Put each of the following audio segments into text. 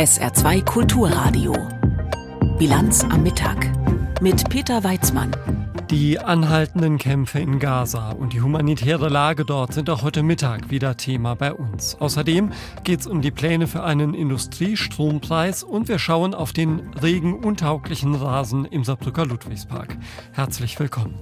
SR2 Kulturradio. Bilanz am Mittag mit Peter Weizmann. Die anhaltenden Kämpfe in Gaza und die humanitäre Lage dort sind auch heute Mittag wieder Thema bei uns. Außerdem geht es um die Pläne für einen Industriestrompreis und wir schauen auf den regenuntauglichen Rasen im Saarbrücker Ludwigspark. Herzlich willkommen.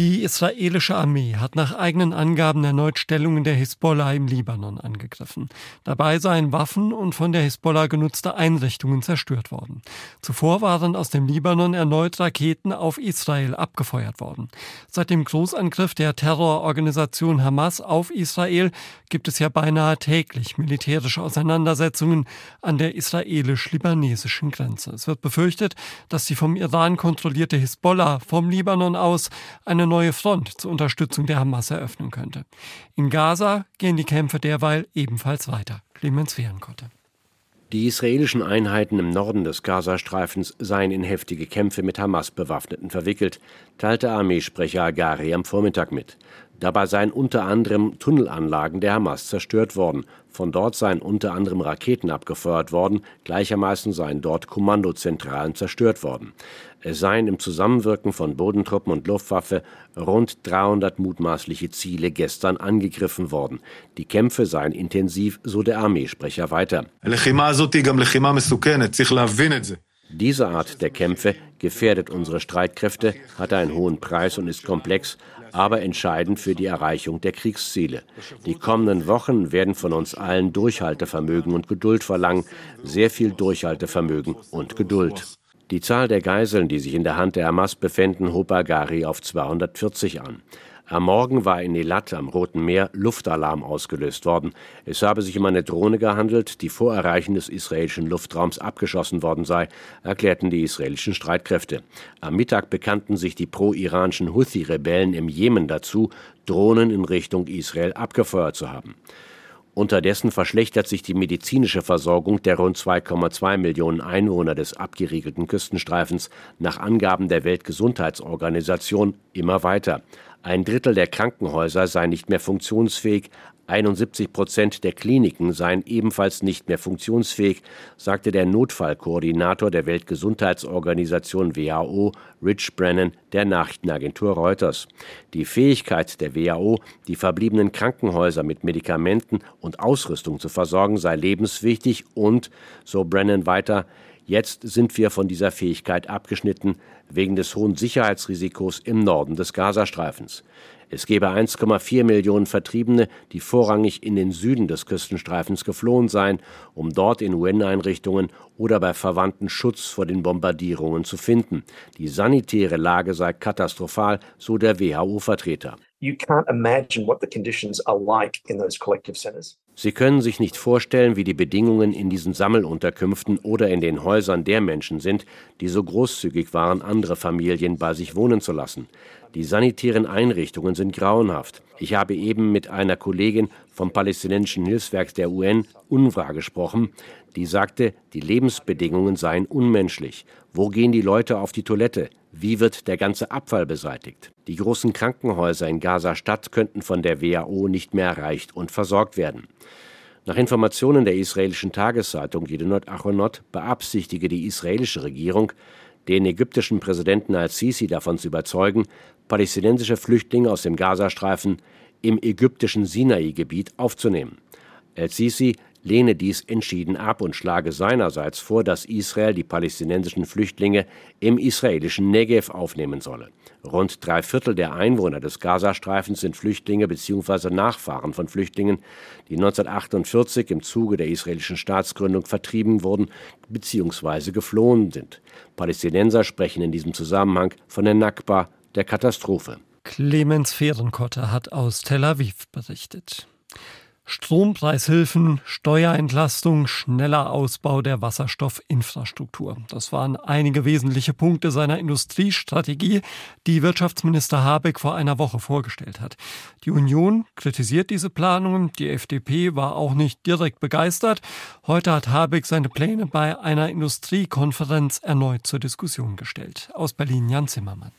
Die israelische Armee hat nach eigenen Angaben erneut Stellungen der Hisbollah im Libanon angegriffen. Dabei seien Waffen und von der Hisbollah genutzte Einrichtungen zerstört worden. Zuvor waren aus dem Libanon erneut Raketen auf Israel abgefeuert worden. Seit dem Großangriff der Terrororganisation Hamas auf Israel gibt es ja beinahe täglich militärische Auseinandersetzungen an der israelisch-libanesischen Grenze. Es wird befürchtet, dass die vom Iran kontrollierte Hisbollah vom Libanon aus eine neue Front zur Unterstützung der Hamas eröffnen könnte. In Gaza gehen die Kämpfe derweil ebenfalls weiter. Clemens Fehrenkotte. Die israelischen Einheiten im Norden des Gazastreifens seien in heftige Kämpfe mit Hamas-Bewaffneten verwickelt, teilte Armeesprecher Agari am Vormittag mit. Dabei seien unter anderem Tunnelanlagen der Hamas zerstört worden. Von dort seien unter anderem Raketen abgefeuert worden. Gleichermaßen seien dort Kommandozentralen zerstört worden. Es seien im Zusammenwirken von Bodentruppen und Luftwaffe rund 300 mutmaßliche Ziele gestern angegriffen worden. Die Kämpfe seien intensiv, so der Armeesprecher weiter. Diese Art der Kämpfe gefährdet unsere Streitkräfte, hat einen hohen Preis und ist komplex, aber entscheidend für die Erreichung der Kriegsziele. Die kommenden Wochen werden von uns allen Durchhaltevermögen und Geduld verlangen, sehr viel Durchhaltevermögen und Geduld. Die Zahl der Geiseln, die sich in der Hand der Hamas befinden, hob Agari auf 240 an. Am Morgen war in Elat am Roten Meer Luftalarm ausgelöst worden. Es habe sich um eine Drohne gehandelt, die vor Erreichen des israelischen Luftraums abgeschossen worden sei, erklärten die israelischen Streitkräfte. Am Mittag bekannten sich die pro-iranischen Houthi-Rebellen im Jemen dazu, Drohnen in Richtung Israel abgefeuert zu haben. Unterdessen verschlechtert sich die medizinische Versorgung der rund 2,2 Millionen Einwohner des abgeriegelten Küstenstreifens nach Angaben der Weltgesundheitsorganisation immer weiter. Ein Drittel der Krankenhäuser sei nicht mehr funktionsfähig, 71 Prozent der Kliniken seien ebenfalls nicht mehr funktionsfähig, sagte der Notfallkoordinator der Weltgesundheitsorganisation WHO, Rich Brennan, der Nachrichtenagentur Reuters. Die Fähigkeit der WHO, die verbliebenen Krankenhäuser mit Medikamenten und Ausrüstung zu versorgen, sei lebenswichtig und, so Brennan weiter, Jetzt sind wir von dieser Fähigkeit abgeschnitten wegen des hohen Sicherheitsrisikos im Norden des Gazastreifens. Es gebe 1,4 Millionen Vertriebene, die vorrangig in den Süden des Küstenstreifens geflohen seien, um dort in UN-Einrichtungen oder bei Verwandten Schutz vor den Bombardierungen zu finden. Die sanitäre Lage sei katastrophal, so der WHO-Vertreter. You can't imagine what the conditions are like in those collective centers. Sie können sich nicht vorstellen, wie die Bedingungen in diesen Sammelunterkünften oder in den Häusern der Menschen sind, die so großzügig waren, andere Familien bei sich wohnen zu lassen. Die sanitären Einrichtungen sind grauenhaft. Ich habe eben mit einer Kollegin vom palästinensischen Hilfswerk der UN, UNRWA, gesprochen, die sagte, die Lebensbedingungen seien unmenschlich. Wo gehen die Leute auf die Toilette? Wie wird der ganze Abfall beseitigt? Die großen Krankenhäuser in Gaza-Stadt könnten von der WHO nicht mehr erreicht und versorgt werden. Nach Informationen der israelischen Tageszeitung Yedinot Achonot beabsichtige die israelische Regierung, den ägyptischen Präsidenten al-Sisi davon zu überzeugen, palästinensische Flüchtlinge aus dem Gazastreifen im ägyptischen Sinai-Gebiet aufzunehmen. El-Sisi lehne dies entschieden ab und schlage seinerseits vor, dass Israel die palästinensischen Flüchtlinge im israelischen Negev aufnehmen solle. Rund drei Viertel der Einwohner des Gazastreifens sind Flüchtlinge bzw. Nachfahren von Flüchtlingen, die 1948 im Zuge der israelischen Staatsgründung vertrieben wurden bzw. geflohen sind. Palästinenser sprechen in diesem Zusammenhang von der Nakba, der Katastrophe. Clemens Fehrenkotte hat aus Tel Aviv berichtet. Strompreishilfen, Steuerentlastung, schneller Ausbau der Wasserstoffinfrastruktur. Das waren einige wesentliche Punkte seiner Industriestrategie, die Wirtschaftsminister Habeck vor einer Woche vorgestellt hat. Die Union kritisiert diese Planungen, die FDP war auch nicht direkt begeistert. Heute hat Habeck seine Pläne bei einer Industriekonferenz erneut zur Diskussion gestellt. Aus Berlin Jan Zimmermann.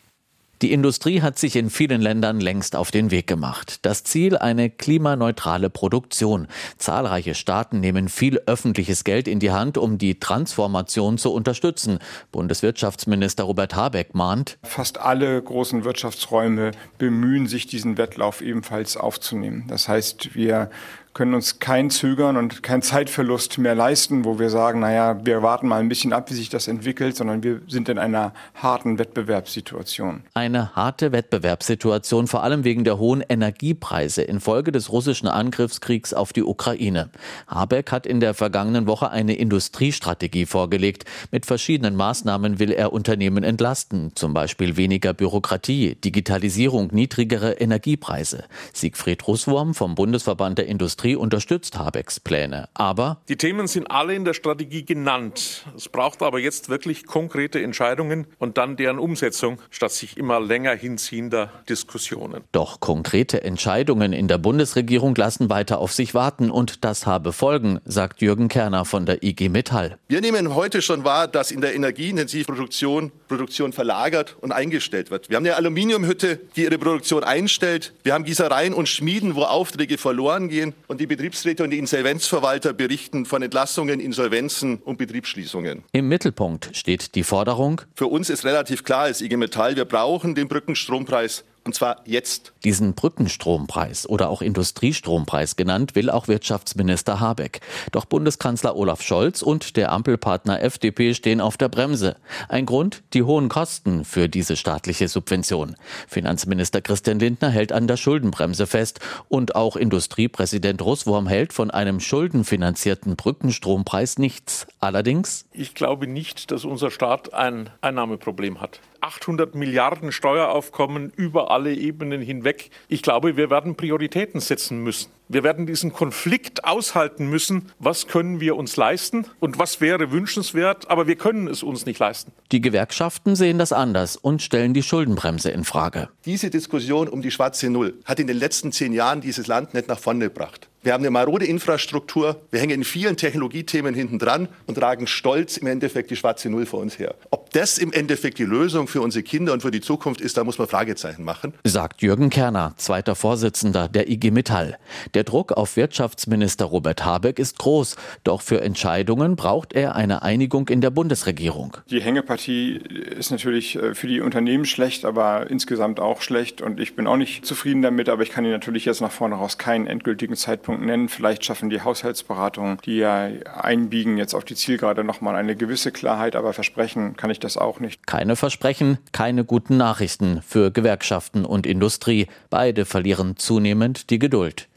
Die Industrie hat sich in vielen Ländern längst auf den Weg gemacht. Das Ziel eine klimaneutrale Produktion. Zahlreiche Staaten nehmen viel öffentliches Geld in die Hand, um die Transformation zu unterstützen. Bundeswirtschaftsminister Robert Habeck mahnt, fast alle großen Wirtschaftsräume bemühen sich, diesen Wettlauf ebenfalls aufzunehmen. Das heißt, wir können uns kein Zögern und kein Zeitverlust mehr leisten, wo wir sagen, naja, wir warten mal ein bisschen ab, wie sich das entwickelt, sondern wir sind in einer harten Wettbewerbssituation. Eine harte Wettbewerbssituation, vor allem wegen der hohen Energiepreise infolge des russischen Angriffskriegs auf die Ukraine. Habeck hat in der vergangenen Woche eine Industriestrategie vorgelegt. Mit verschiedenen Maßnahmen will er Unternehmen entlasten, zum Beispiel weniger Bürokratie, Digitalisierung, niedrigere Energiepreise. Siegfried Russwurm vom Bundesverband der Industrie Industrie unterstützt Habecks Pläne. Aber die Themen sind alle in der Strategie genannt. Es braucht aber jetzt wirklich konkrete Entscheidungen und dann deren Umsetzung, statt sich immer länger hinziehender Diskussionen. Doch konkrete Entscheidungen in der Bundesregierung lassen weiter auf sich warten und das habe Folgen, sagt Jürgen Kerner von der IG Metall. Wir nehmen heute schon wahr, dass in der energieintensiven Produktion Produktion verlagert und eingestellt wird. Wir haben eine Aluminiumhütte, die ihre Produktion einstellt. Wir haben Gießereien und Schmieden, wo Aufträge verloren gehen und die Betriebsräte und die Insolvenzverwalter berichten von Entlassungen, Insolvenzen und Betriebsschließungen. Im Mittelpunkt steht die Forderung. Für uns ist relativ klar als IG Metall, wir brauchen den Brückenstrompreis und zwar jetzt. Diesen Brückenstrompreis oder auch Industriestrompreis genannt, will auch Wirtschaftsminister Habeck. Doch Bundeskanzler Olaf Scholz und der Ampelpartner FDP stehen auf der Bremse. Ein Grund, die hohen Kosten für diese staatliche Subvention. Finanzminister Christian Lindner hält an der Schuldenbremse fest und auch Industriepräsident Russwurm hält von einem schuldenfinanzierten Brückenstrompreis nichts. Allerdings. Ich glaube nicht, dass unser Staat ein Einnahmeproblem hat. 800 Milliarden Steueraufkommen über alle Ebenen hinweg. Ich glaube, wir werden Prioritäten setzen müssen. Wir werden diesen Konflikt aushalten müssen. Was können wir uns leisten und was wäre wünschenswert, aber wir können es uns nicht leisten. Die Gewerkschaften sehen das anders und stellen die Schuldenbremse in Frage. Diese Diskussion um die schwarze Null hat in den letzten zehn Jahren dieses Land nicht nach vorne gebracht. Wir haben eine marode Infrastruktur, wir hängen in vielen Technologiethemen hinten dran und tragen stolz im Endeffekt die schwarze Null vor uns her. Ob das im Endeffekt die Lösung für unsere Kinder und für die Zukunft ist, da muss man Fragezeichen machen. Sagt Jürgen Kerner, zweiter Vorsitzender der IG Metall. Der Druck auf Wirtschaftsminister Robert Habeck ist groß, doch für Entscheidungen braucht er eine Einigung in der Bundesregierung. Die Hängepartie ist natürlich äh, für die Unternehmen schlecht, aber insgesamt auch schlecht und ich bin auch nicht zufrieden damit, aber ich kann Ihnen natürlich jetzt nach vorne raus keinen endgültigen Zeitpunkt Stichpunkt nennen. Vielleicht schaffen die Haushaltsberatungen, die ja einbiegen jetzt auf die Zielgerade nochmal eine gewisse Klarheit, aber versprechen kann ich das auch nicht. Keine Versprechen, keine guten Nachrichten für Gewerkschaften und Industrie. Beide verlieren zunehmend die Geduld.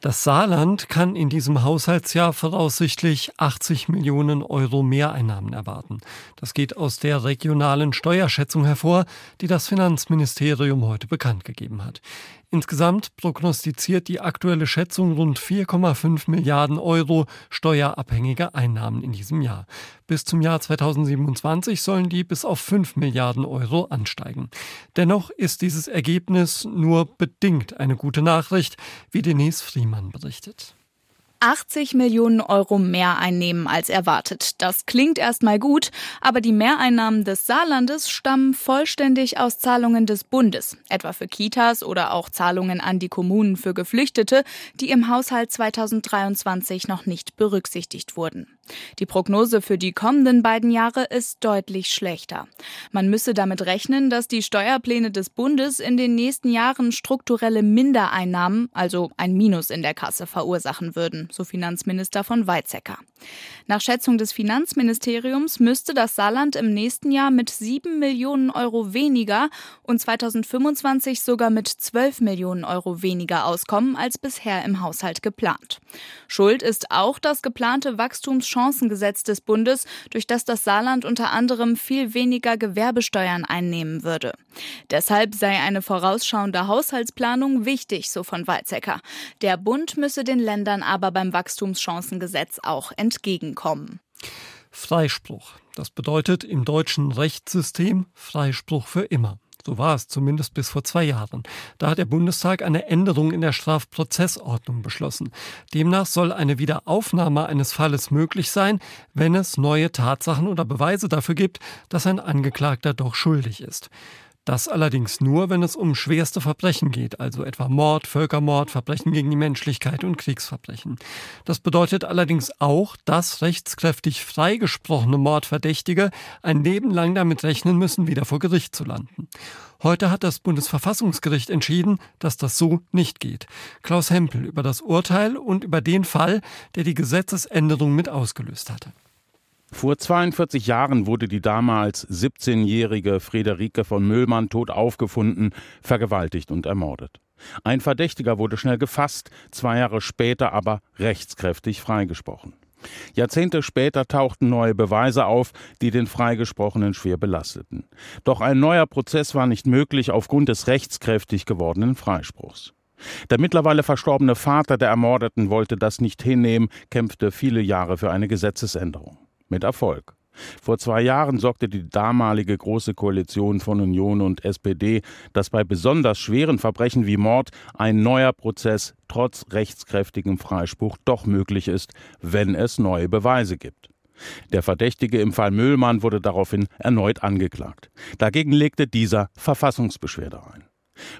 Das Saarland kann in diesem Haushaltsjahr voraussichtlich 80 Millionen Euro Mehreinnahmen erwarten. Das geht aus der regionalen Steuerschätzung hervor, die das Finanzministerium heute bekannt gegeben hat. Insgesamt prognostiziert die aktuelle Schätzung rund 4,5 Milliarden Euro steuerabhängige Einnahmen in diesem Jahr. Bis zum Jahr 2027 sollen die bis auf 5 Milliarden Euro ansteigen. Dennoch ist dieses Ergebnis nur bedingt eine gute Nachricht, wie Denise Friemann berichtet. 80 Millionen Euro mehr einnehmen als erwartet. Das klingt erstmal gut, aber die Mehreinnahmen des Saarlandes stammen vollständig aus Zahlungen des Bundes, etwa für Kitas oder auch Zahlungen an die Kommunen für Geflüchtete, die im Haushalt 2023 noch nicht berücksichtigt wurden. Die Prognose für die kommenden beiden Jahre ist deutlich schlechter. Man müsse damit rechnen, dass die Steuerpläne des Bundes in den nächsten Jahren strukturelle Mindereinnahmen, also ein Minus in der Kasse, verursachen würden, so Finanzminister von Weizsäcker. Nach Schätzung des Finanzministeriums müsste das Saarland im nächsten Jahr mit 7 Millionen Euro weniger und 2025 sogar mit 12 Millionen Euro weniger auskommen als bisher im Haushalt geplant. Schuld ist auch das geplante Wachstumschancengesetz des Bundes, durch das das Saarland unter anderem viel weniger Gewerbesteuern einnehmen würde. Deshalb sei eine vorausschauende Haushaltsplanung wichtig, so von Weizsäcker. Der Bund müsse den Ländern aber beim Wachstumschancengesetz auch entgegenkommen. Freispruch. Das bedeutet im deutschen Rechtssystem Freispruch für immer. So war es zumindest bis vor zwei Jahren. Da hat der Bundestag eine Änderung in der Strafprozessordnung beschlossen. Demnach soll eine Wiederaufnahme eines Falles möglich sein, wenn es neue Tatsachen oder Beweise dafür gibt, dass ein Angeklagter doch schuldig ist. Das allerdings nur, wenn es um schwerste Verbrechen geht, also etwa Mord, Völkermord, Verbrechen gegen die Menschlichkeit und Kriegsverbrechen. Das bedeutet allerdings auch, dass rechtskräftig freigesprochene Mordverdächtige ein Leben lang damit rechnen müssen, wieder vor Gericht zu landen. Heute hat das Bundesverfassungsgericht entschieden, dass das so nicht geht. Klaus Hempel über das Urteil und über den Fall, der die Gesetzesänderung mit ausgelöst hatte. Vor 42 Jahren wurde die damals 17-jährige Friederike von Müllmann tot aufgefunden, vergewaltigt und ermordet. Ein Verdächtiger wurde schnell gefasst, zwei Jahre später aber rechtskräftig freigesprochen. Jahrzehnte später tauchten neue Beweise auf, die den Freigesprochenen schwer belasteten. Doch ein neuer Prozess war nicht möglich aufgrund des rechtskräftig gewordenen Freispruchs. Der mittlerweile verstorbene Vater der Ermordeten wollte das nicht hinnehmen, kämpfte viele Jahre für eine Gesetzesänderung mit Erfolg. Vor zwei Jahren sorgte die damalige Große Koalition von Union und SPD, dass bei besonders schweren Verbrechen wie Mord ein neuer Prozess trotz rechtskräftigem Freispruch doch möglich ist, wenn es neue Beweise gibt. Der Verdächtige im Fall Müllmann wurde daraufhin erneut angeklagt. Dagegen legte dieser Verfassungsbeschwerde ein.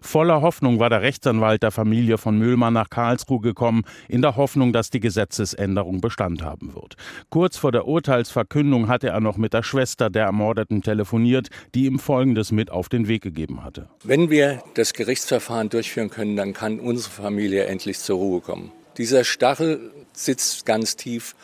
Voller Hoffnung war der Rechtsanwalt der Familie von Mühlmann nach Karlsruhe gekommen, in der Hoffnung, dass die Gesetzesänderung Bestand haben wird. Kurz vor der Urteilsverkündung hatte er noch mit der Schwester der Ermordeten telefoniert, die ihm Folgendes mit auf den Weg gegeben hatte. Wenn wir das Gerichtsverfahren durchführen können, dann kann unsere Familie endlich zur Ruhe kommen. Dieser Stachel sitzt ganz tief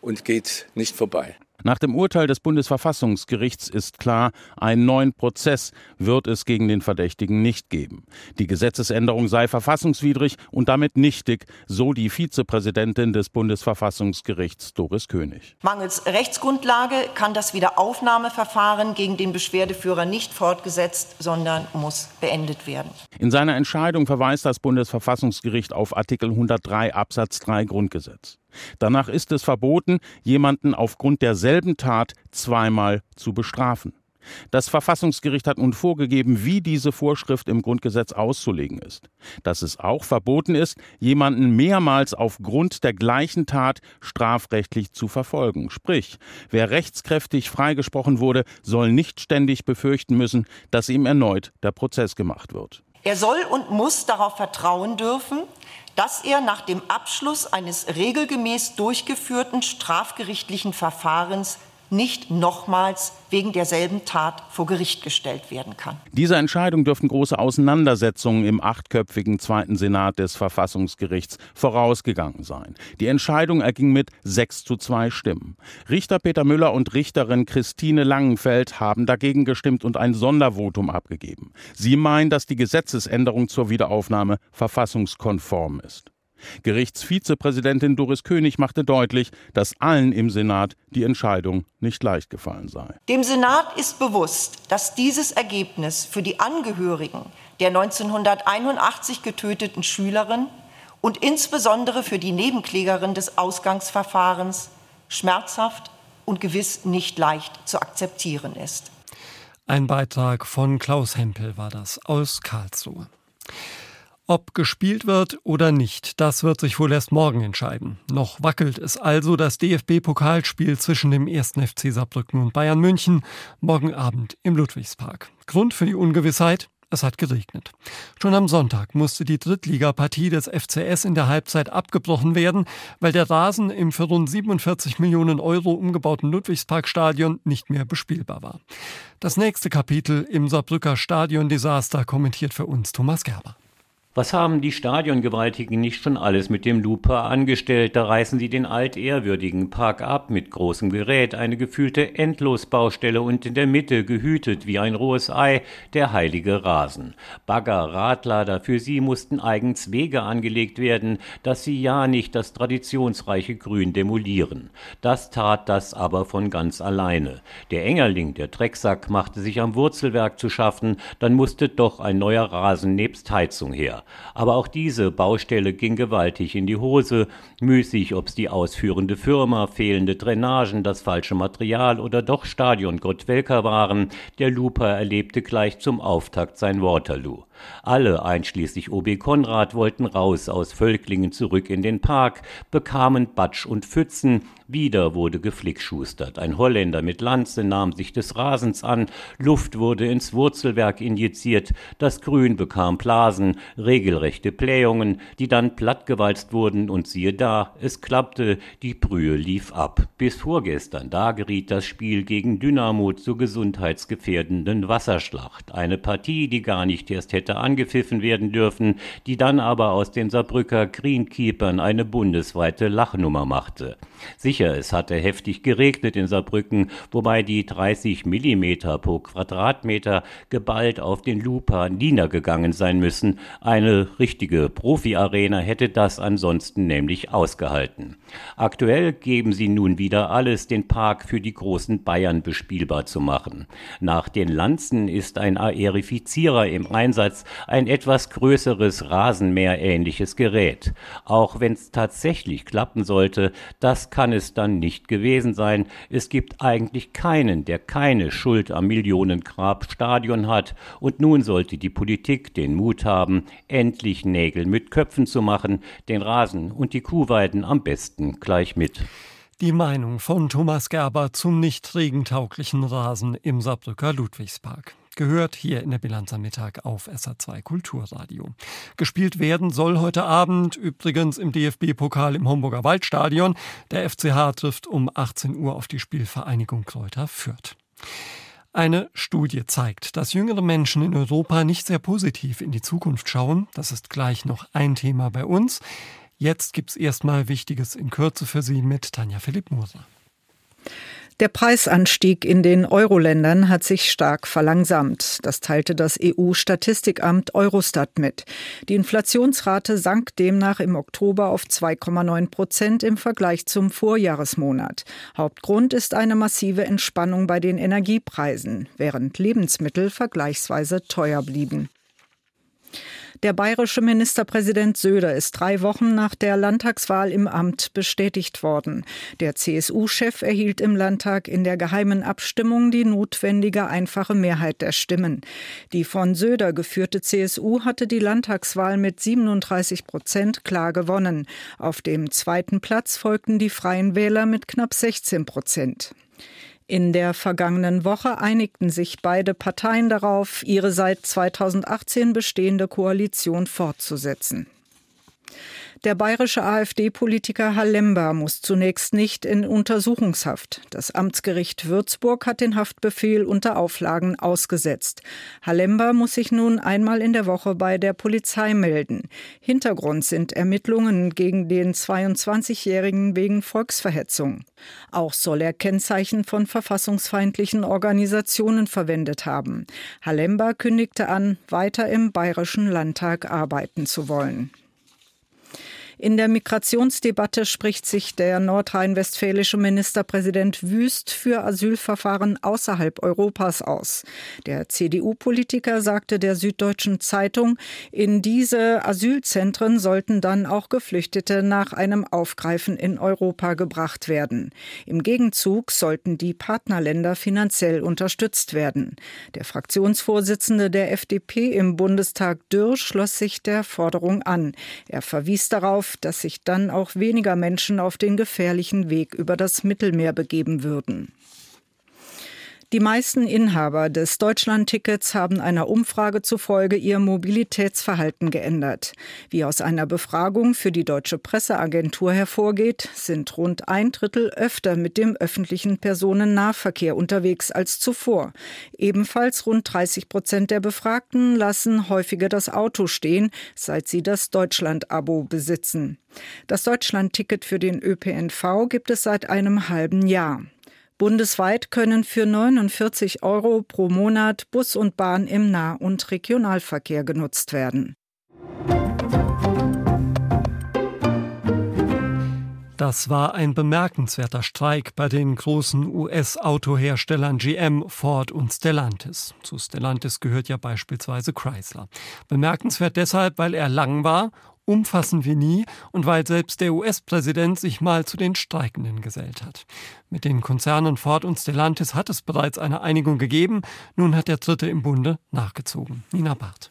und geht nicht vorbei. Nach dem Urteil des Bundesverfassungsgerichts ist klar, einen neuen Prozess wird es gegen den Verdächtigen nicht geben. Die Gesetzesänderung sei verfassungswidrig und damit nichtig, so die Vizepräsidentin des Bundesverfassungsgerichts Doris König. Mangels Rechtsgrundlage kann das Wiederaufnahmeverfahren gegen den Beschwerdeführer nicht fortgesetzt, sondern muss beendet werden. In seiner Entscheidung verweist das Bundesverfassungsgericht auf Artikel 103 Absatz 3 Grundgesetz. Danach ist es verboten, jemanden aufgrund derselben Tat zweimal zu bestrafen. Das Verfassungsgericht hat nun vorgegeben, wie diese Vorschrift im Grundgesetz auszulegen ist. Dass es auch verboten ist, jemanden mehrmals aufgrund der gleichen Tat strafrechtlich zu verfolgen. Sprich, wer rechtskräftig freigesprochen wurde, soll nicht ständig befürchten müssen, dass ihm erneut der Prozess gemacht wird. Er soll und muss darauf vertrauen dürfen, dass er nach dem Abschluss eines regelgemäß durchgeführten strafgerichtlichen Verfahrens nicht nochmals wegen derselben Tat vor Gericht gestellt werden kann. Dieser Entscheidung dürften große Auseinandersetzungen im achtköpfigen Zweiten Senat des Verfassungsgerichts vorausgegangen sein. Die Entscheidung erging mit sechs zu zwei Stimmen. Richter Peter Müller und Richterin Christine Langenfeld haben dagegen gestimmt und ein Sondervotum abgegeben. Sie meinen, dass die Gesetzesänderung zur Wiederaufnahme verfassungskonform ist. Gerichtsvizepräsidentin Doris König machte deutlich, dass allen im Senat die Entscheidung nicht leicht gefallen sei. Dem Senat ist bewusst, dass dieses Ergebnis für die Angehörigen der 1981 getöteten Schülerin und insbesondere für die Nebenklägerin des Ausgangsverfahrens schmerzhaft und gewiss nicht leicht zu akzeptieren ist. Ein Beitrag von Klaus Hempel war das aus Karlsruhe. Ob gespielt wird oder nicht, das wird sich wohl erst morgen entscheiden. Noch wackelt es also das DFB-Pokalspiel zwischen dem 1. FC Saarbrücken und Bayern München morgen Abend im Ludwigspark. Grund für die Ungewissheit? Es hat geregnet. Schon am Sonntag musste die Drittligapartie des FCS in der Halbzeit abgebrochen werden, weil der Rasen im für rund 47 Millionen Euro umgebauten Ludwigsparkstadion nicht mehr bespielbar war. Das nächste Kapitel im Saarbrücker Stadiondesaster kommentiert für uns Thomas Gerber. Was haben die Stadiongewaltigen nicht schon alles mit dem Looper angestellt? Da reißen sie den altehrwürdigen Park ab mit großem Gerät, eine gefühlte Endlosbaustelle und in der Mitte, gehütet wie ein rohes Ei, der heilige Rasen. Bagger, Radlader, für sie mussten eigens Wege angelegt werden, dass sie ja nicht das traditionsreiche Grün demolieren. Das tat das aber von ganz alleine. Der Engerling, der Drecksack, machte sich am Wurzelwerk zu schaffen, dann musste doch ein neuer Rasen nebst Heizung her. Aber auch diese Baustelle ging gewaltig in die Hose. Müßig, ob's die ausführende Firma, fehlende Drainagen, das falsche Material oder doch Stadion Gottwelker waren. Der Luper erlebte gleich zum Auftakt sein Waterloo. Alle, einschließlich OB Konrad, wollten raus aus Völklingen zurück in den Park, bekamen Batsch und Pfützen Wieder wurde geflickschustert. Ein Holländer mit Lanze nahm sich des Rasens an, Luft wurde ins Wurzelwerk injiziert, das Grün bekam Blasen, regelrechte Blähungen, die dann plattgewalzt wurden und siehe da, es klappte, die Brühe lief ab. Bis vorgestern, da geriet das Spiel gegen Dynamo zur gesundheitsgefährdenden Wasserschlacht. Eine Partie, die gar nicht erst hätte angepfiffen werden dürfen, die dann aber aus den Saarbrücker Greenkeepern eine bundesweite Lachnummer machte. Sicher, es hatte heftig geregnet in Saarbrücken, wobei die 30 Millimeter pro Quadratmeter geballt auf den Lupa niedergegangen sein müssen. Eine richtige Profi-Arena hätte das ansonsten nämlich ausgehalten. Aktuell geben sie nun wieder alles, den Park für die großen Bayern bespielbar zu machen. Nach den Lanzen ist ein Aerifizierer im Einsatz, ein etwas größeres Rasenmäher-ähnliches Gerät. Auch wenn es tatsächlich klappen sollte, das kann es dann nicht gewesen sein. Es gibt eigentlich keinen, der keine Schuld am Millionengrab-Stadion hat. Und nun sollte die Politik den Mut haben, endlich Nägel mit Köpfen zu machen, den Rasen und die Kuhweiden am besten gleich mit. Die Meinung von Thomas Gerber zum nicht regentauglichen Rasen im Saarbrücker Ludwigspark gehört hier in der Bilanz am Mittag auf SA2 Kulturradio. Gespielt werden soll heute Abend übrigens im DFB-Pokal im Homburger Waldstadion. Der FCH trifft um 18 Uhr auf die Spielvereinigung Kräuter Fürth. Eine Studie zeigt, dass jüngere Menschen in Europa nicht sehr positiv in die Zukunft schauen. Das ist gleich noch ein Thema bei uns. Jetzt gibt's erstmal Wichtiges in Kürze für Sie mit Tanja Philipp Moser. Der Preisanstieg in den Euro-Ländern hat sich stark verlangsamt. Das teilte das EU-Statistikamt Eurostat mit. Die Inflationsrate sank demnach im Oktober auf 2,9 Prozent im Vergleich zum Vorjahresmonat. Hauptgrund ist eine massive Entspannung bei den Energiepreisen, während Lebensmittel vergleichsweise teuer blieben. Der bayerische Ministerpräsident Söder ist drei Wochen nach der Landtagswahl im Amt bestätigt worden. Der CSU-Chef erhielt im Landtag in der geheimen Abstimmung die notwendige einfache Mehrheit der Stimmen. Die von Söder geführte CSU hatte die Landtagswahl mit 37 Prozent klar gewonnen. Auf dem zweiten Platz folgten die Freien Wähler mit knapp 16 Prozent. In der vergangenen Woche einigten sich beide Parteien darauf, ihre seit 2018 bestehende Koalition fortzusetzen. Der bayerische AfD-Politiker Halemba muss zunächst nicht in Untersuchungshaft. Das Amtsgericht Würzburg hat den Haftbefehl unter Auflagen ausgesetzt. Halemba muss sich nun einmal in der Woche bei der Polizei melden. Hintergrund sind Ermittlungen gegen den 22-Jährigen wegen Volksverhetzung. Auch soll er Kennzeichen von verfassungsfeindlichen Organisationen verwendet haben. Halemba kündigte an, weiter im Bayerischen Landtag arbeiten zu wollen. In der Migrationsdebatte spricht sich der nordrhein-westfälische Ministerpräsident Wüst für Asylverfahren außerhalb Europas aus. Der CDU-Politiker sagte der Süddeutschen Zeitung, in diese Asylzentren sollten dann auch Geflüchtete nach einem Aufgreifen in Europa gebracht werden. Im Gegenzug sollten die Partnerländer finanziell unterstützt werden. Der Fraktionsvorsitzende der FDP im Bundestag Dürr schloss sich der Forderung an. Er verwies darauf, auf, dass sich dann auch weniger Menschen auf den gefährlichen Weg über das Mittelmeer begeben würden. Die meisten Inhaber des Deutschlandtickets haben einer Umfrage zufolge ihr Mobilitätsverhalten geändert. Wie aus einer Befragung für die Deutsche Presseagentur hervorgeht, sind rund ein Drittel öfter mit dem öffentlichen Personennahverkehr unterwegs als zuvor. Ebenfalls rund 30 Prozent der Befragten lassen häufiger das Auto stehen, seit sie das Deutschland-Abo besitzen. Das Deutschlandticket für den ÖPNV gibt es seit einem halben Jahr. Bundesweit können für 49 Euro pro Monat Bus und Bahn im Nah- und Regionalverkehr genutzt werden. Das war ein bemerkenswerter Streik bei den großen US-Autoherstellern GM, Ford und Stellantis. Zu Stellantis gehört ja beispielsweise Chrysler. Bemerkenswert deshalb, weil er lang war umfassen wir nie und weil selbst der US-Präsident sich mal zu den Streikenden gesellt hat. Mit den Konzernen Ford und Stellantis hat es bereits eine Einigung gegeben, nun hat der Dritte im Bunde nachgezogen. Nina Barth.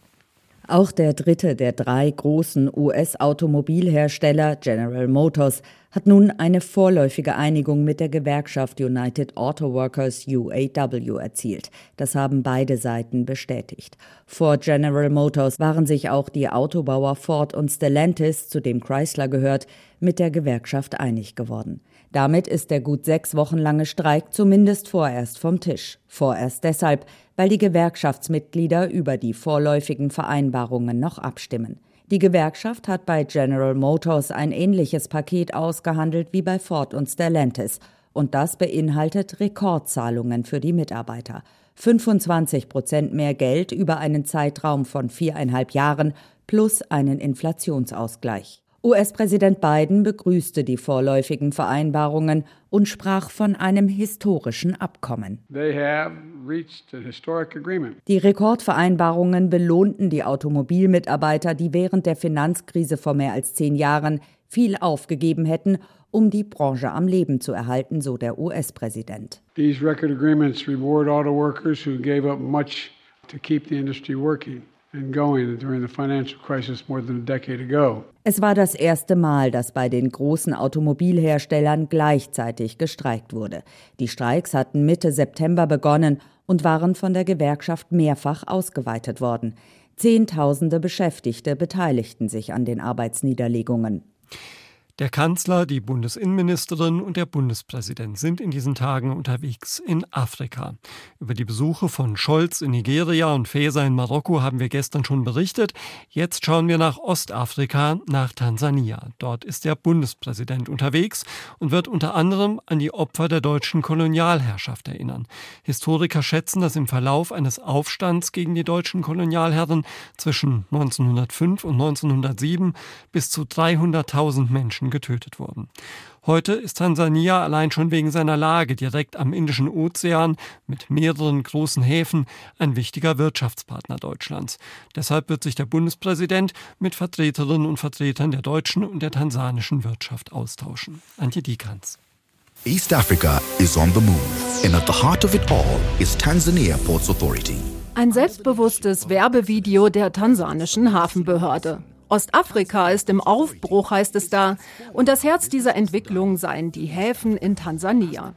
Auch der dritte der drei großen US-Automobilhersteller, General Motors, hat nun eine vorläufige Einigung mit der Gewerkschaft United Auto Workers UAW erzielt. Das haben beide Seiten bestätigt. Vor General Motors waren sich auch die Autobauer Ford und Stellantis, zu dem Chrysler gehört, mit der Gewerkschaft einig geworden. Damit ist der gut sechs Wochen lange Streik zumindest vorerst vom Tisch. Vorerst deshalb, weil die Gewerkschaftsmitglieder über die vorläufigen Vereinbarungen noch abstimmen. Die Gewerkschaft hat bei General Motors ein ähnliches Paket ausgehandelt wie bei Ford und Stellantis. Und das beinhaltet Rekordzahlungen für die Mitarbeiter. 25 Prozent mehr Geld über einen Zeitraum von viereinhalb Jahren plus einen Inflationsausgleich. US-Präsident Biden begrüßte die vorläufigen Vereinbarungen und sprach von einem historischen Abkommen. Die Rekordvereinbarungen belohnten die Automobilmitarbeiter, die während der Finanzkrise vor mehr als zehn Jahren viel aufgegeben hätten, um die Branche am Leben zu erhalten, so der US-Präsident. These record agreements reward auto workers who gave up much to keep the industry working. Es war das erste Mal, dass bei den großen Automobilherstellern gleichzeitig gestreikt wurde. Die Streiks hatten Mitte September begonnen und waren von der Gewerkschaft mehrfach ausgeweitet worden. Zehntausende Beschäftigte beteiligten sich an den Arbeitsniederlegungen. Der Kanzler, die Bundesinnenministerin und der Bundespräsident sind in diesen Tagen unterwegs in Afrika. Über die Besuche von Scholz in Nigeria und Faeser in Marokko haben wir gestern schon berichtet. Jetzt schauen wir nach Ostafrika, nach Tansania. Dort ist der Bundespräsident unterwegs und wird unter anderem an die Opfer der deutschen Kolonialherrschaft erinnern. Historiker schätzen, dass im Verlauf eines Aufstands gegen die deutschen Kolonialherren zwischen 1905 und 1907 bis zu 300.000 Menschen Menschen getötet wurden. Heute ist Tansania allein schon wegen seiner Lage direkt am Indischen Ozean mit mehreren großen Häfen ein wichtiger Wirtschaftspartner Deutschlands. Deshalb wird sich der Bundespräsident mit Vertreterinnen und Vertretern der deutschen und der tansanischen Wirtschaft austauschen. Antje Diekanz. East Africa is on the move, and at the heart of it all is Tanzania Ports Authority. Ein selbstbewusstes Werbevideo der tansanischen Hafenbehörde. Ostafrika ist im Aufbruch, heißt es da, und das Herz dieser Entwicklung seien die Häfen in Tansania.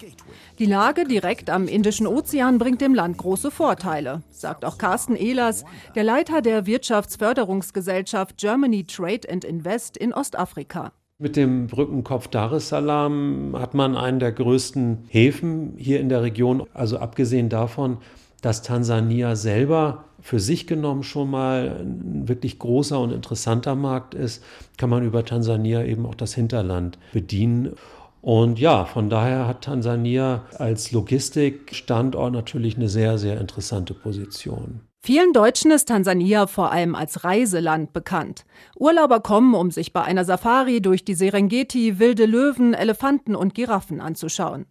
Die Lage direkt am Indischen Ozean bringt dem Land große Vorteile, sagt auch Carsten Ehlers, der Leiter der Wirtschaftsförderungsgesellschaft Germany Trade and Invest in Ostafrika. Mit dem Brückenkopf Dar es Salaam hat man einen der größten Häfen hier in der Region. Also abgesehen davon, dass Tansania selber für sich genommen schon mal ein wirklich großer und interessanter Markt ist, kann man über Tansania eben auch das Hinterland bedienen. Und ja, von daher hat Tansania als Logistikstandort natürlich eine sehr, sehr interessante Position. Vielen Deutschen ist Tansania vor allem als Reiseland bekannt. Urlauber kommen, um sich bei einer Safari durch die Serengeti wilde Löwen, Elefanten und Giraffen anzuschauen.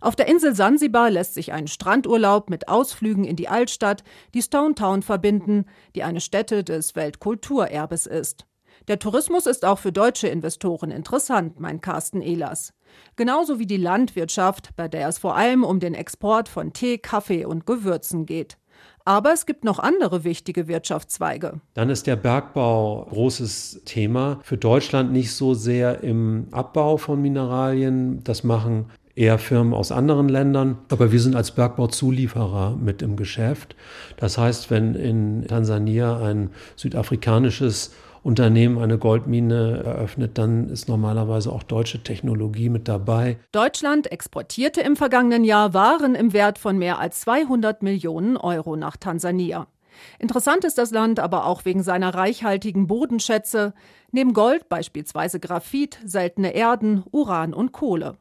Auf der Insel Sansibar lässt sich ein Strandurlaub mit Ausflügen in die Altstadt, die Stone Town verbinden, die eine Stätte des Weltkulturerbes ist. Der Tourismus ist auch für deutsche Investoren interessant, meint Carsten Ehlers. Genauso wie die Landwirtschaft, bei der es vor allem um den Export von Tee, Kaffee und Gewürzen geht. Aber es gibt noch andere wichtige Wirtschaftszweige. Dann ist der Bergbau großes Thema. Für Deutschland nicht so sehr im Abbau von Mineralien. Das machen eher Firmen aus anderen Ländern. Aber wir sind als Bergbauzulieferer mit im Geschäft. Das heißt, wenn in Tansania ein südafrikanisches Unternehmen eine Goldmine eröffnet, dann ist normalerweise auch deutsche Technologie mit dabei. Deutschland exportierte im vergangenen Jahr Waren im Wert von mehr als 200 Millionen Euro nach Tansania. Interessant ist das Land aber auch wegen seiner reichhaltigen Bodenschätze, neben Gold beispielsweise Graphit, seltene Erden, Uran und Kohle.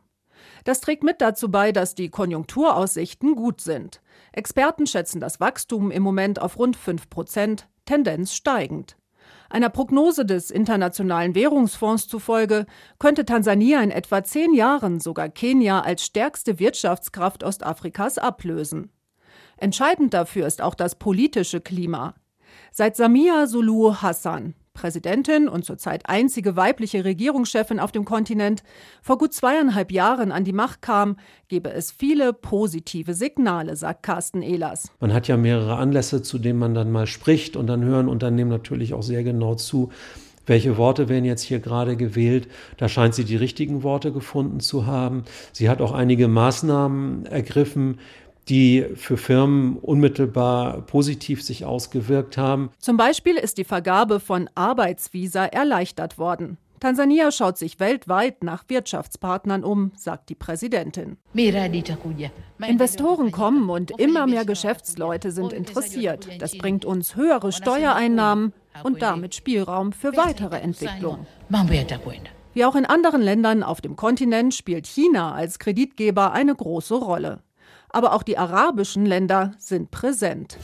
Das trägt mit dazu bei, dass die Konjunkturaussichten gut sind. Experten schätzen das Wachstum im Moment auf rund 5 Prozent, Tendenz steigend. Einer Prognose des Internationalen Währungsfonds zufolge könnte Tansania in etwa zehn Jahren sogar Kenia als stärkste Wirtschaftskraft Ostafrikas ablösen. Entscheidend dafür ist auch das politische Klima. Seit Samia Suluhu Hassan, Präsidentin und zurzeit einzige weibliche Regierungschefin auf dem Kontinent, vor gut zweieinhalb Jahren an die Macht kam, gebe es viele positive Signale, sagt Carsten Ehlers. Man hat ja mehrere Anlässe, zu denen man dann mal spricht und dann hören Unternehmen natürlich auch sehr genau zu, welche Worte werden jetzt hier gerade gewählt. Da scheint sie die richtigen Worte gefunden zu haben. Sie hat auch einige Maßnahmen ergriffen, die für Firmen unmittelbar positiv sich ausgewirkt haben. Zum Beispiel ist die Vergabe von Arbeitsvisa erleichtert worden. Tansania schaut sich weltweit nach Wirtschaftspartnern um, sagt die Präsidentin. Investoren kommen und immer mehr Geschäftsleute sind interessiert. Das bringt uns höhere Steuereinnahmen und damit Spielraum für weitere Entwicklung. Wie auch in anderen Ländern auf dem Kontinent spielt China als Kreditgeber eine große Rolle aber auch die arabischen Länder sind präsent.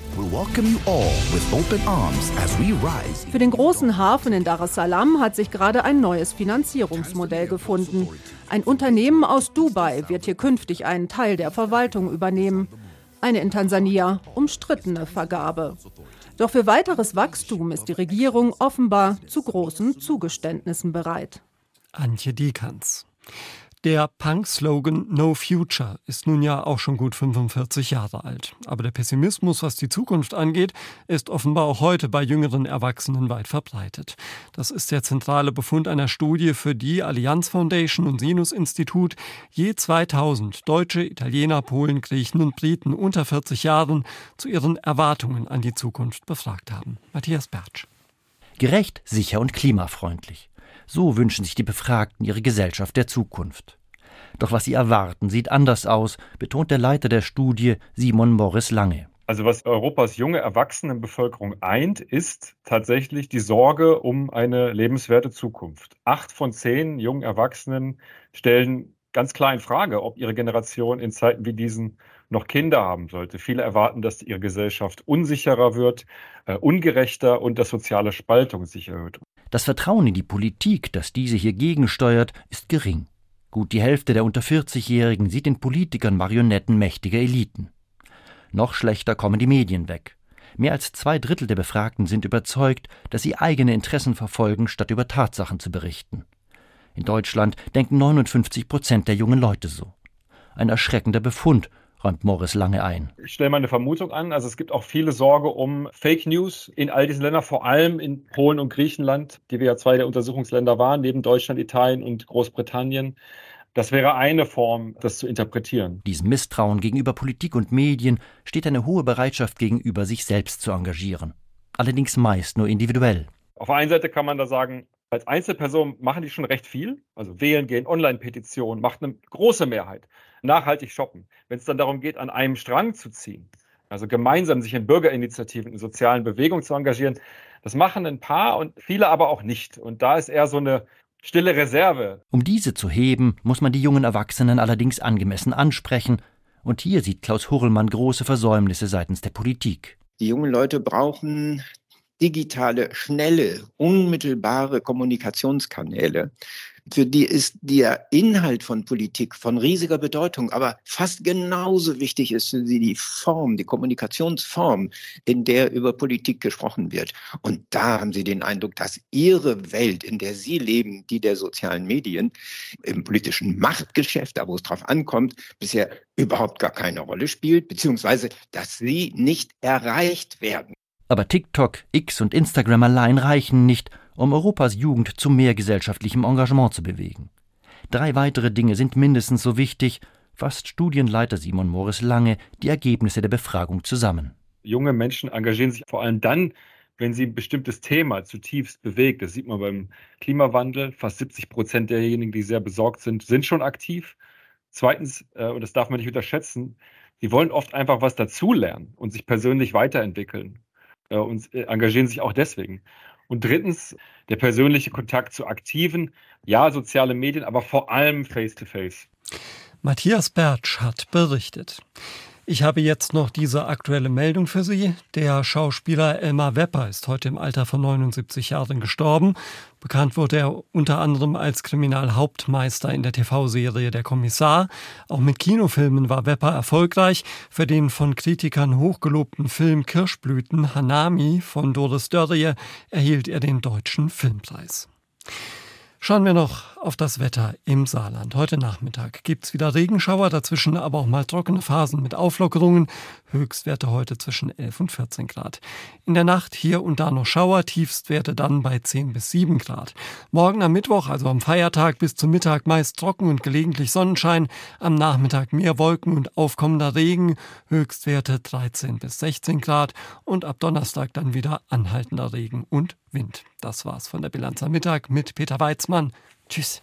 Für den großen Hafen in Dar es Salaam hat sich gerade ein neues Finanzierungsmodell gefunden. Ein Unternehmen aus Dubai wird hier künftig einen Teil der Verwaltung übernehmen. Eine in Tansania umstrittene Vergabe. Doch für weiteres Wachstum ist die Regierung offenbar zu großen Zugeständnissen bereit. Antje Diekanz. Der Punk-Slogan No Future ist nun ja auch schon gut 45 Jahre alt. Aber der Pessimismus, was die Zukunft angeht, ist offenbar auch heute bei jüngeren Erwachsenen weit verbreitet. Das ist der zentrale Befund einer Studie, für die Allianz Foundation und Sinus Institut je 2000 Deutsche, Italiener, Polen, Griechen und Briten unter 40 Jahren zu ihren Erwartungen an die Zukunft befragt haben. Matthias Bertsch. Gerecht, sicher und klimafreundlich. So wünschen sich die Befragten ihre Gesellschaft der Zukunft. Doch was sie erwarten, sieht anders aus, betont der Leiter der Studie Simon Morris Lange. Also was Europas junge Erwachsenenbevölkerung eint, ist tatsächlich die Sorge um eine lebenswerte Zukunft. Acht von zehn jungen Erwachsenen stellen ganz klar in Frage, ob ihre Generation in Zeiten wie diesen noch Kinder haben sollte. Viele erwarten, dass ihre Gesellschaft unsicherer wird, äh, ungerechter und dass soziale Spaltung sich erhöht. Das Vertrauen in die Politik, das diese hier gegensteuert, ist gering. Gut die Hälfte der unter 40-Jährigen sieht in Politikern Marionetten mächtiger Eliten. Noch schlechter kommen die Medien weg. Mehr als zwei Drittel der Befragten sind überzeugt, dass sie eigene Interessen verfolgen, statt über Tatsachen zu berichten. In Deutschland denken 59 Prozent der jungen Leute so. Ein erschreckender Befund räumt Morris lange ein. Ich stelle mal eine Vermutung an. Also es gibt auch viele Sorge um Fake News in all diesen Ländern, vor allem in Polen und Griechenland, die wir ja zwei der Untersuchungsländer waren, neben Deutschland, Italien und Großbritannien. Das wäre eine Form, das zu interpretieren. Diesem Misstrauen gegenüber Politik und Medien steht eine hohe Bereitschaft gegenüber, sich selbst zu engagieren. Allerdings meist nur individuell. Auf der einen Seite kann man da sagen, als Einzelperson machen die schon recht viel. Also wählen gehen, Online-Petitionen, macht eine große Mehrheit nachhaltig shoppen. Wenn es dann darum geht, an einem Strang zu ziehen, also gemeinsam sich in Bürgerinitiativen, in sozialen Bewegungen zu engagieren, das machen ein paar und viele aber auch nicht. Und da ist eher so eine stille Reserve. Um diese zu heben, muss man die jungen Erwachsenen allerdings angemessen ansprechen. Und hier sieht Klaus Hurlmann große Versäumnisse seitens der Politik. Die jungen Leute brauchen digitale, schnelle, unmittelbare Kommunikationskanäle für die ist der Inhalt von Politik von riesiger Bedeutung, aber fast genauso wichtig ist für sie die Form, die Kommunikationsform, in der über Politik gesprochen wird. Und da haben sie den Eindruck, dass ihre Welt, in der sie leben, die der sozialen Medien, im politischen Machtgeschäft, da wo es drauf ankommt, bisher überhaupt gar keine Rolle spielt, beziehungsweise dass sie nicht erreicht werden. Aber TikTok, X und Instagram allein reichen nicht, um Europas Jugend zu mehr gesellschaftlichem Engagement zu bewegen. Drei weitere Dinge sind mindestens so wichtig, fasst Studienleiter Simon Morris Lange die Ergebnisse der Befragung zusammen. Junge Menschen engagieren sich vor allem dann, wenn sie ein bestimmtes Thema zutiefst bewegt. Das sieht man beim Klimawandel. Fast 70 Prozent derjenigen, die sehr besorgt sind, sind schon aktiv. Zweitens, äh, und das darf man nicht unterschätzen, sie wollen oft einfach was dazulernen und sich persönlich weiterentwickeln äh, und äh, engagieren sich auch deswegen. Und drittens, der persönliche Kontakt zu Aktiven, ja, soziale Medien, aber vor allem Face-to-Face. -face. Matthias Bertsch hat berichtet. Ich habe jetzt noch diese aktuelle Meldung für Sie. Der Schauspieler Elmar Wepper ist heute im Alter von 79 Jahren gestorben. Bekannt wurde er unter anderem als Kriminalhauptmeister in der TV-Serie Der Kommissar. Auch mit Kinofilmen war Wepper erfolgreich. Für den von Kritikern hochgelobten Film Kirschblüten Hanami von Doris Dörrie erhielt er den Deutschen Filmpreis. Schauen wir noch auf das Wetter im Saarland. Heute Nachmittag gibt's wieder Regenschauer, dazwischen aber auch mal trockene Phasen mit Auflockerungen. Höchstwerte heute zwischen 11 und 14 Grad. In der Nacht hier und da noch Schauer, Tiefstwerte dann bei 10 bis 7 Grad. Morgen am Mittwoch, also am Feiertag bis zum Mittag meist trocken und gelegentlich Sonnenschein. Am Nachmittag mehr Wolken und aufkommender Regen. Höchstwerte 13 bis 16 Grad. Und ab Donnerstag dann wieder anhaltender Regen und Wind. Das war's von der Bilanz am Mittag mit Peter Weizmann. Tschüss.